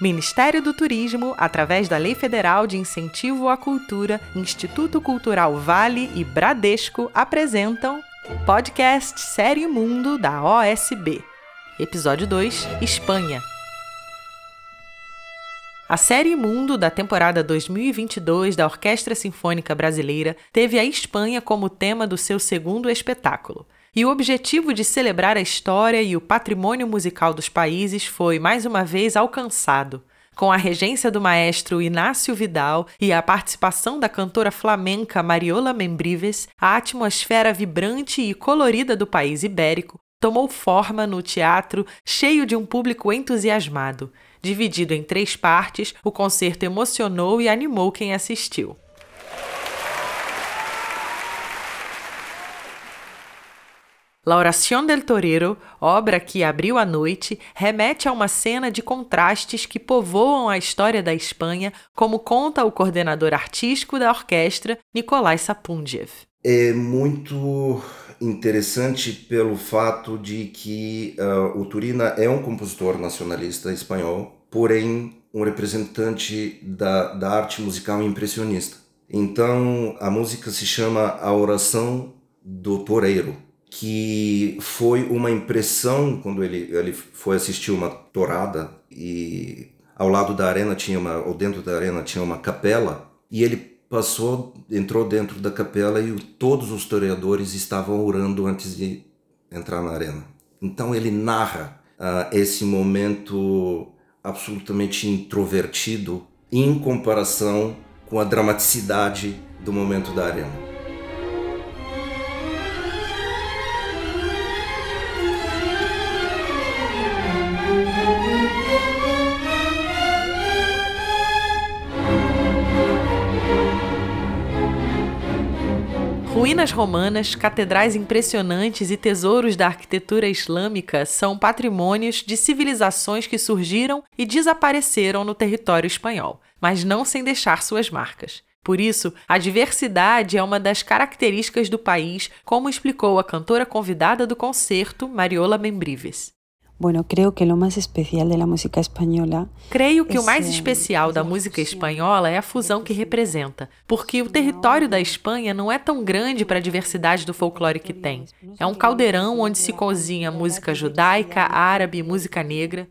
Ministério do Turismo, através da Lei Federal de Incentivo à Cultura, Instituto Cultural Vale e Bradesco apresentam podcast Série Mundo da OSB. Episódio 2 Espanha. A série Mundo da temporada 2022 da Orquestra Sinfônica Brasileira teve a Espanha como tema do seu segundo espetáculo. E o objetivo de celebrar a história e o patrimônio musical dos países foi mais uma vez alcançado. Com a regência do maestro Inácio Vidal e a participação da cantora flamenca Mariola Membrives, a atmosfera vibrante e colorida do país ibérico tomou forma no teatro cheio de um público entusiasmado. Dividido em três partes, o concerto emocionou e animou quem assistiu. La Oración del Torero, obra que abriu a noite, remete a uma cena de contrastes que povoam a história da Espanha, como conta o coordenador artístico da orquestra, Nikolai Sapundjev. É muito interessante pelo fato de que uh, o Turina é um compositor nacionalista espanhol, porém um representante da, da arte musical impressionista. Então a música se chama A Oração do Toreiro, que foi uma impressão quando ele, ele foi assistir uma torada e ao lado da arena tinha uma, ou dentro da arena tinha uma capela e ele passou, entrou dentro da capela e todos os toreadores estavam orando antes de entrar na arena. Então ele narra uh, esse momento absolutamente introvertido em comparação com a dramaticidade do momento da arena. Ruínas romanas, catedrais impressionantes e tesouros da arquitetura islâmica são patrimônios de civilizações que surgiram e desapareceram no território espanhol, mas não sem deixar suas marcas. Por isso, a diversidade é uma das características do país, como explicou a cantora convidada do concerto, Mariola Membrives. Bueno, creo que lo más especial de la música española. Creio que o mais especial da música espanhola é a fusão que representa, porque o território da Espanha não é tão grande para a diversidade do folclore que tem. É um caldeirão onde se cozinha música judaica, árabe e música negra.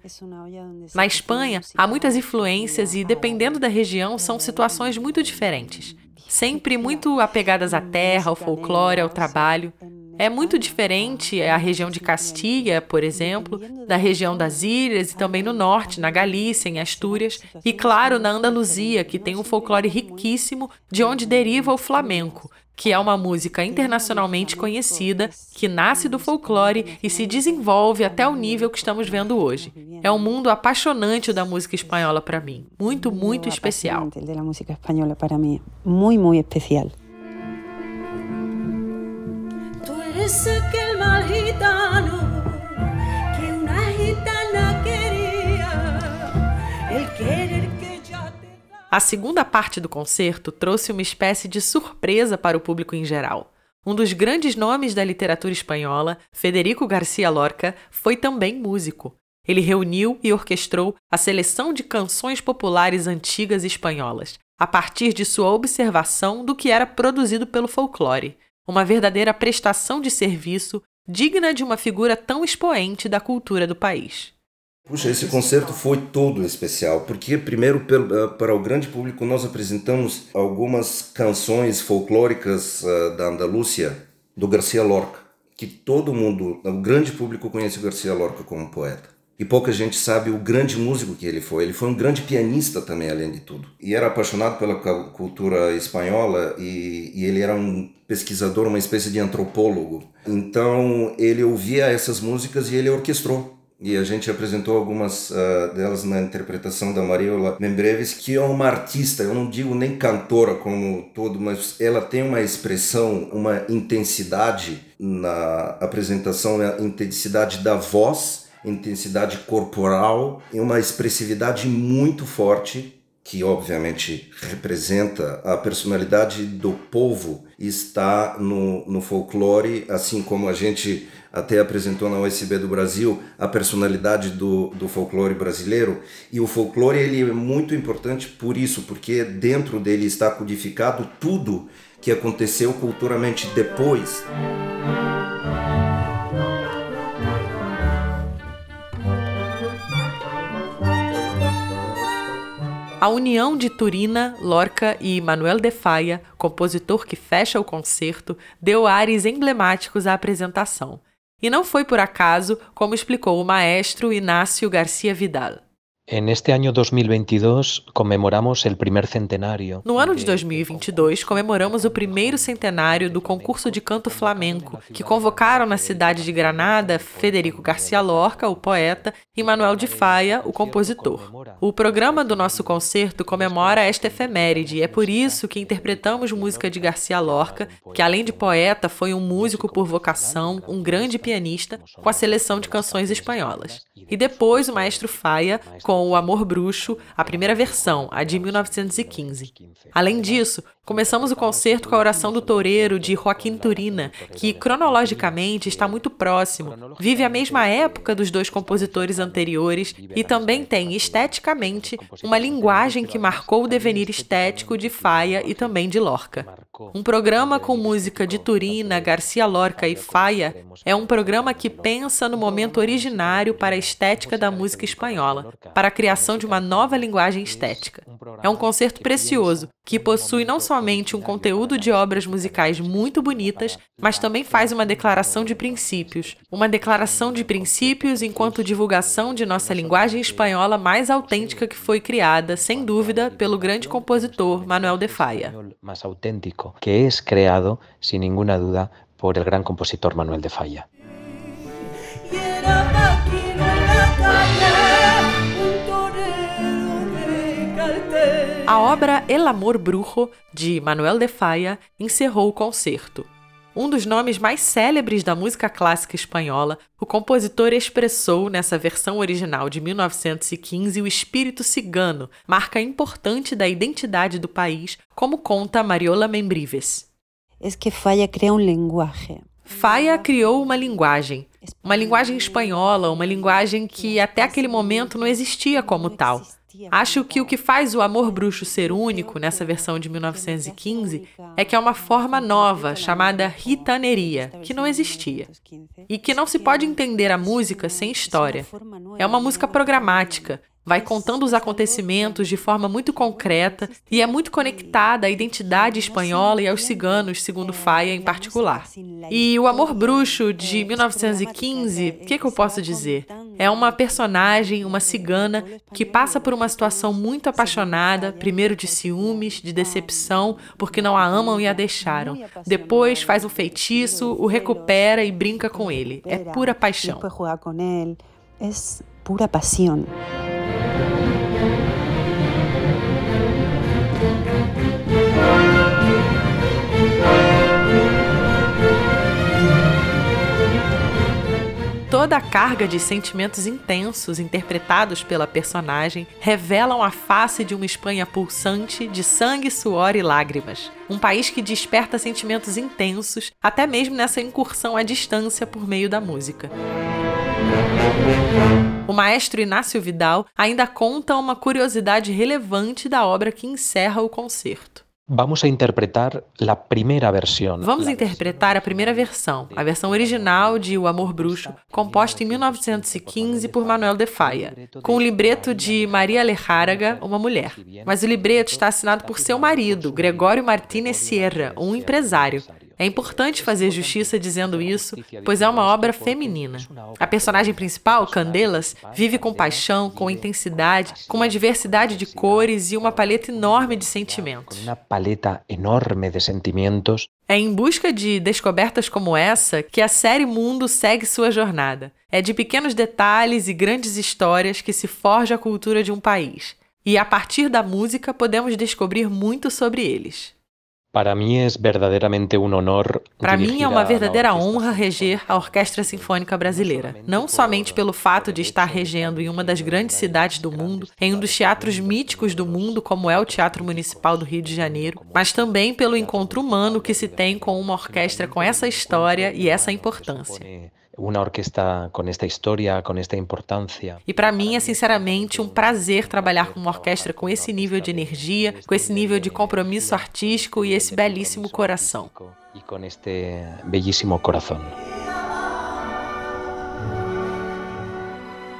Na Espanha, há muitas influências e, dependendo da região, são situações muito diferentes. Sempre muito apegadas à terra, ao folclore, ao trabalho. É muito diferente a região de Castilha, por exemplo, da região das ilhas e também no norte, na Galícia, em Astúrias, e claro, na Andaluzia, que tem um folclore riquíssimo de onde deriva o flamenco, que é uma música internacionalmente conhecida, que nasce do folclore e se desenvolve até o nível que estamos vendo hoje. É um mundo apaixonante da música espanhola para mim, muito, muito especial. Muito, muito especial. Es aquel mal gitano que una gitana quería, el querer que ya te. A segunda parte do concerto trouxe uma espécie de surpresa para o público em geral. Um dos grandes nomes da literatura espanhola, Federico Garcia Lorca, foi também músico. Ele reuniu e orquestrou a seleção de canções populares antigas espanholas, a partir de sua observação do que era produzido pelo folclore uma verdadeira prestação de serviço digna de uma figura tão expoente da cultura do país. Puxa, esse concerto foi todo especial, porque primeiro eh, para o grande público nós apresentamos algumas canções folclóricas uh, da Andalúcia do Garcia Lorca, que todo mundo, o grande público conhece o Garcia Lorca como poeta. E pouca gente sabe o grande músico que ele foi. Ele foi um grande pianista também, além de tudo. E era apaixonado pela cultura espanhola e, e ele era um pesquisador, uma espécie de antropólogo. Então ele ouvia essas músicas e ele orquestrou. E a gente apresentou algumas uh, delas na interpretação da Mariola Membreves, que é uma artista, eu não digo nem cantora como todo, mas ela tem uma expressão, uma intensidade na apresentação, a intensidade da voz intensidade corporal e uma expressividade muito forte que obviamente representa a personalidade do povo está no, no folclore, assim como a gente até apresentou na USB do Brasil a personalidade do, do folclore brasileiro. E o folclore ele é muito importante por isso, porque dentro dele está codificado tudo que aconteceu culturalmente depois. A união de Turina, Lorca e Manuel de Falla, compositor que fecha o concerto, deu ares emblemáticos à apresentação. E não foi por acaso, como explicou o maestro Inácio Garcia Vidal. En este año 2022 comemoramos el primer centenário. No ano de 2022, comemoramos o primeiro centenário do concurso de canto flamenco, que convocaram na cidade de Granada Federico Garcia Lorca, o poeta, e Manuel de Faia, o compositor. O programa do nosso concerto comemora esta efeméride e é por isso que interpretamos música de Garcia Lorca, que além de poeta, foi um músico por vocação, um grande pianista, com a seleção de canções espanholas. E depois o maestro Faia com O Amor Bruxo, a primeira versão, a de 1915. Além disso, começamos o concerto com a oração do toureiro de Joaquim Turina, que cronologicamente está muito próximo, vive a mesma época dos dois compositores anteriores e também tem esteticamente uma linguagem que marcou o devenir estético de Faia e também de Lorca. Um programa com música de Turina, Garcia Lorca e Faia é um programa que pensa no momento originário para a estética da música espanhola, para a criação de uma nova linguagem estética. É um concerto precioso que possui não somente um conteúdo de obras musicais muito bonitas, mas também faz uma declaração de princípios. Uma declaração de princípios enquanto divulgação de nossa linguagem espanhola mais autêntica que foi criada, sem dúvida, pelo grande compositor Manuel de Falla. Mais autêntico que é creado, sem nenhuma dúvida, por el gran compositor Manuel de Falla. A obra El Amor Brujo, de Manuel de Falla, encerrou o concerto. Um dos nomes mais célebres da música clássica espanhola, o compositor expressou nessa versão original de 1915 o espírito cigano, marca importante da identidade do país, como conta Mariola Membrives. Es que Falla crea un lenguaje. Faia criou uma linguagem, uma linguagem espanhola, uma linguagem que até aquele momento não existia como tal. Acho que o que faz o Amor Bruxo ser único nessa versão de 1915 é que é uma forma nova chamada ritaneria, que não existia. E que não se pode entender a música sem história. É uma música programática, vai contando os acontecimentos de forma muito concreta e é muito conectada à identidade espanhola e aos ciganos, segundo Faia em particular. E o Amor Bruxo de 1915, o que, que eu posso dizer? É uma personagem, uma cigana, que passa por uma situação muito apaixonada, primeiro de ciúmes, de decepção, porque não a amam e a deixaram. Depois faz um feitiço, o recupera e brinca com ele. É pura paixão. Es pura pasión. Toda a carga de sentimentos intensos interpretados pela personagem revelam a face de uma Espanha pulsante de sangue, suor e lágrimas. Um país que desperta sentimentos intensos, até mesmo nessa incursão à distância por meio da música. O maestro Inácio Vidal ainda conta uma curiosidade relevante da obra que encerra o concerto. Vamos a interpretar la primera versión. Vamos interpretar a primeira versão, a versão original de O Amor Bruxo, composta em 1915 por Manuel de Falla, com o libreto de Maria Lejáraga, uma mulher. Mas o libreto está assinado por seu marido, Gregório Martínez Sierra, um empresário. É importante fazer justiça dizendo isso, pois é uma obra feminina. A personagem principal, Candelas, vive com paixão, com intensidade, com uma diversidade de cores e uma paleta enorme de sentimentos. Una paleta enorme de sentimientos É em busca de descobertas como essa que a série Mundo segue sua jornada. É de pequenos detalhes e grandes histórias que se forja a cultura de um país. E a partir da música podemos descobrir muito sobre eles. Para mí es verdaderamente un honor. Para mim é uma verdadeira honra reger a Orquestra Sinfônica Brasileira, não somente pelo fato de estar regendo em uma das grandes cidades do mundo, em um dos teatros míticos do mundo, como é o Teatro Municipal do Rio de Janeiro, mas também pelo encontro humano que se tem com uma orquestra com essa história e essa importância. Uma orquestra com esta história, com esta importância. E para mim é sinceramente um prazer trabalhar com uma orquestra com esse nível de energia, com esse nível de compromisso artístico e esse belíssimo coração. E com este belíssimo coração.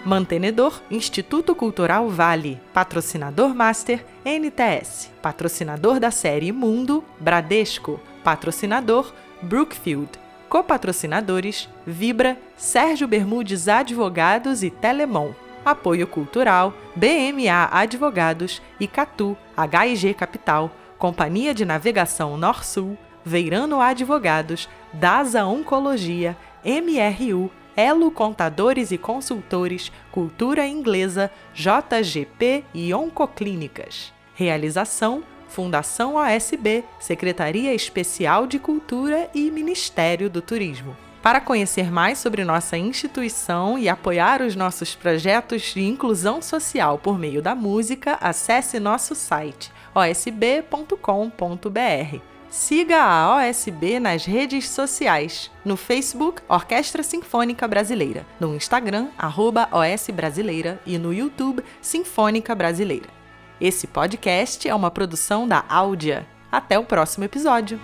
Mantenedor Instituto Cultural Vale, patrocinador Master NTS, patrocinador da série Mundo Bradesco, patrocinador Brookfield, copatrocinadores Vibra, Sérgio Bermudes Advogados e Telemon. Apoio Cultural, BMA Advogados, Icatu, HIG Capital, Companhia de Navegação Norsul, Veirano Advogados, DASA Oncologia, MRU, Elo Contadores e Consultores, Cultura Inglesa, JGP e Oncoclínicas. Realização Fundação OSB, Secretaria Especial de Cultura e Ministério do Turismo. Para conhecer mais sobre nossa instituição e apoiar os nossos projetos de inclusão social por meio da música, acesse nosso site osb.com.br. Siga a OSB nas redes sociais. No Facebook, Orquestra Sinfônica Brasileira. No Instagram, arroba OS Brasileira. E no YouTube, Sinfônica Brasileira. Esse podcast é uma produção da Áudia. Até o próximo episódio.